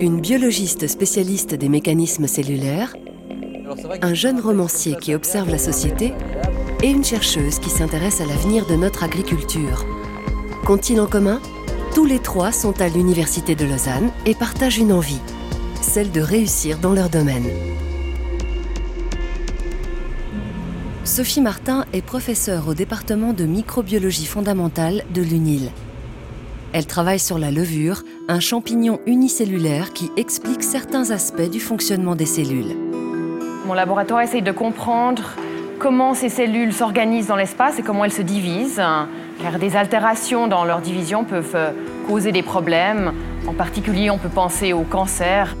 Une biologiste spécialiste des mécanismes cellulaires, un jeune romancier qui observe la société et une chercheuse qui s'intéresse à l'avenir de notre agriculture. Qu'ont-ils en commun? Tous les trois sont à l'Université de Lausanne et partagent une envie, celle de réussir dans leur domaine. Sophie Martin est professeure au département de microbiologie fondamentale de l'UNIL. Elle travaille sur la levure, un champignon unicellulaire qui explique certains aspects du fonctionnement des cellules. Mon laboratoire essaye de comprendre comment ces cellules s'organisent dans l'espace et comment elles se divisent, car des altérations dans leur division peuvent causer des problèmes. En particulier, on peut penser au cancer.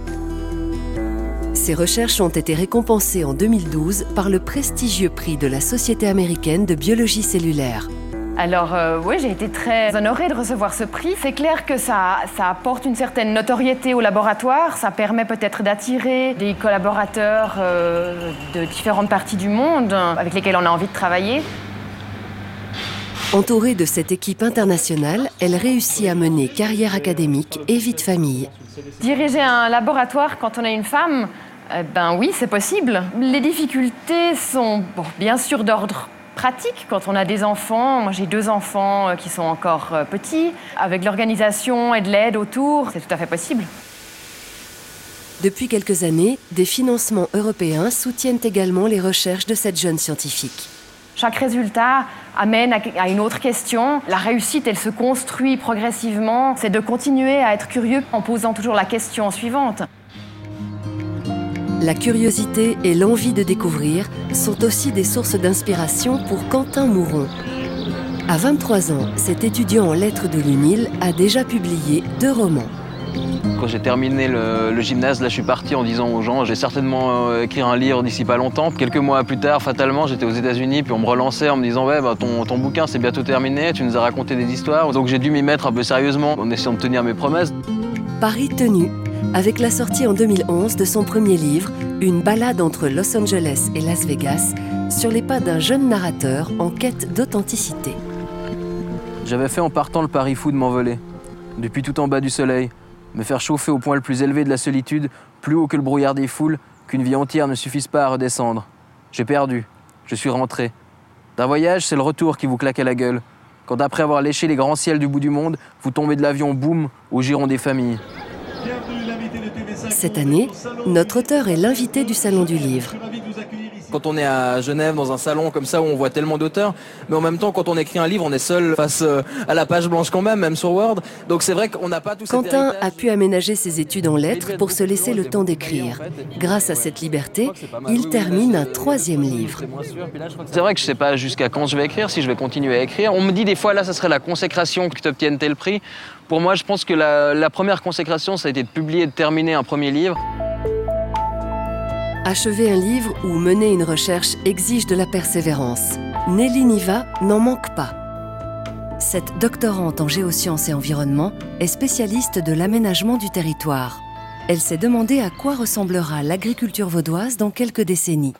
Ces recherches ont été récompensées en 2012 par le prestigieux prix de la Société américaine de biologie cellulaire. Alors euh, oui, j'ai été très honorée de recevoir ce prix. C'est clair que ça, ça apporte une certaine notoriété au laboratoire. Ça permet peut-être d'attirer des collaborateurs euh, de différentes parties du monde avec lesquels on a envie de travailler. Entourée de cette équipe internationale, elle réussit à mener carrière académique et vie de famille. Diriger un laboratoire quand on est une femme, eh ben oui, c'est possible. Les difficultés sont bon, bien sûr d'ordre pratique quand on a des enfants. Moi, j'ai deux enfants euh, qui sont encore euh, petits. Avec l'organisation et de l'aide autour, c'est tout à fait possible. Depuis quelques années, des financements européens soutiennent également les recherches de cette jeune scientifique. Chaque résultat amène à une autre question. La réussite, elle se construit progressivement. C'est de continuer à être curieux en posant toujours la question suivante. La curiosité et l'envie de découvrir sont aussi des sources d'inspiration pour Quentin Mouron. À 23 ans, cet étudiant en lettres de l'UNIL a déjà publié deux romans. Quand j'ai terminé le, gymnase, là je suis parti en disant aux gens, j'ai certainement euh, écrire un livre d'ici pas longtemps. Quelques mois plus tard, fatalement, j'étais aux États-Unis, puis on me relançait en me disant, ouais, bah, ton, ton bouquin c'est bientôt terminé, tu nous as raconté des histoires. Donc j'ai dû m'y mettre un peu sérieusement en essayant de tenir mes promesses. Paris tenu, avec la sortie en 2011 de son premier livre, Une balade entre Los Angeles et Las Vegas, sur les pas d'un jeune narrateur en quête d'authenticité. J'avais fait en partant le pari fou de m'envoler, depuis tout en bas du soleil, me faire chauffer au point le plus élevé de la solitude, plus haut que le brouillard des foules, qu'une vie entière ne suffise pas à redescendre. J'ai perdu, je suis rentré. D'un voyage, c'est le retour qui vous claque à la gueule. Quand après avoir léché les grands ciels du bout du monde, vous tombez de l'avion boum au giron des familles. Cette année, notre auteur est l'invité du Salon du Livre. Quand on est à Genève dans un salon comme ça où on voit tellement d'auteurs, mais en même temps quand on écrit un livre, on est seul face euh, à la page blanche quand même, même sur Word. Donc c'est vrai qu'on n'a pas tout Quentin a pu aménager ses études en lettres pour se laisser le temps d'écrire. Grâce à cette liberté, il termine un troisième livre. C'est vrai que je ne sais pas jusqu'à quand je vais écrire, si je vais continuer à écrire. On me dit des fois là, ça serait la consécration que tu obtiennes tel prix. Pour moi, je pense que la, la première consécration, ça a été de publier et de terminer un premier livre. Achever un livre ou mener une recherche exige de la persévérance. Nelly Niva n'en manque pas. Cette doctorante en géosciences et environnement est spécialiste de l'aménagement du territoire. Elle s'est demandé à quoi ressemblera l'agriculture vaudoise dans quelques décennies.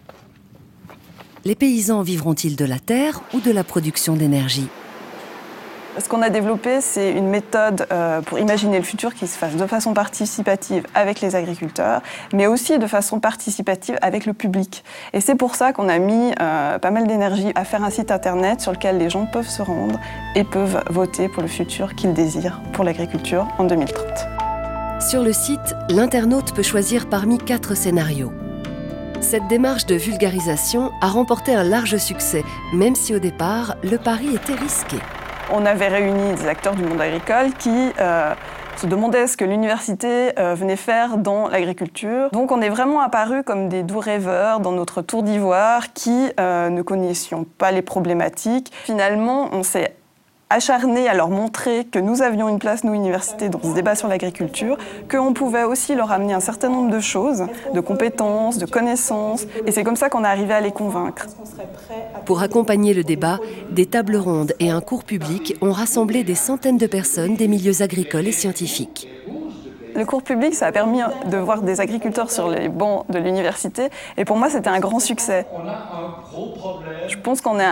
Les paysans vivront-ils de la terre ou de la production d'énergie? Ce qu'on a développé, c'est une méthode euh, pour imaginer le futur qui se fasse de façon participative avec les agriculteurs, mais aussi de façon participative avec le public. Et c'est pour ça qu'on a mis euh, pas mal d'énergie à faire un site internet sur lequel les gens peuvent se rendre et peuvent voter pour le futur qu'ils désirent pour l'agriculture en 2030. Sur le site, l'internaute peut choisir parmi quatre scénarios. Cette démarche de vulgarisation a remporté un large succès, même si au départ, le pari était risqué on avait réuni des acteurs du monde agricole qui euh, se demandaient ce que l'université euh, venait faire dans l'agriculture. Donc on est vraiment apparu comme des doux rêveurs dans notre tour d'ivoire qui euh, ne connaissions pas les problématiques. Finalement, on s'est acharné à leur montrer que nous avions une place, nous, université, dans ce débat sur l'agriculture, qu'on pouvait aussi leur amener un certain nombre de choses, de compétences, de connaissances. Et c'est comme ça qu'on est arrivé à les convaincre. Pour accompagner le débat, des tables rondes et un cours public ont rassemblé des centaines de personnes des milieux agricoles et scientifiques. Le cours public, ça a permis de voir des agriculteurs sur les bancs de l'université. Et pour moi, c'était un grand succès. Je pense qu'on est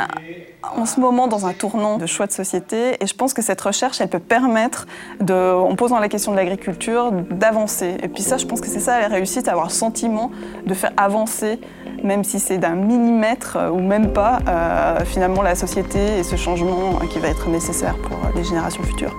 en ce moment dans un tournant de choix de société. Et je pense que cette recherche, elle peut permettre, en posant la question de l'agriculture, d'avancer. Et puis ça, je pense que c'est ça la réussite, avoir le sentiment de faire avancer, même si c'est d'un millimètre ou même pas, euh, finalement la société et ce changement qui va être nécessaire pour les générations futures.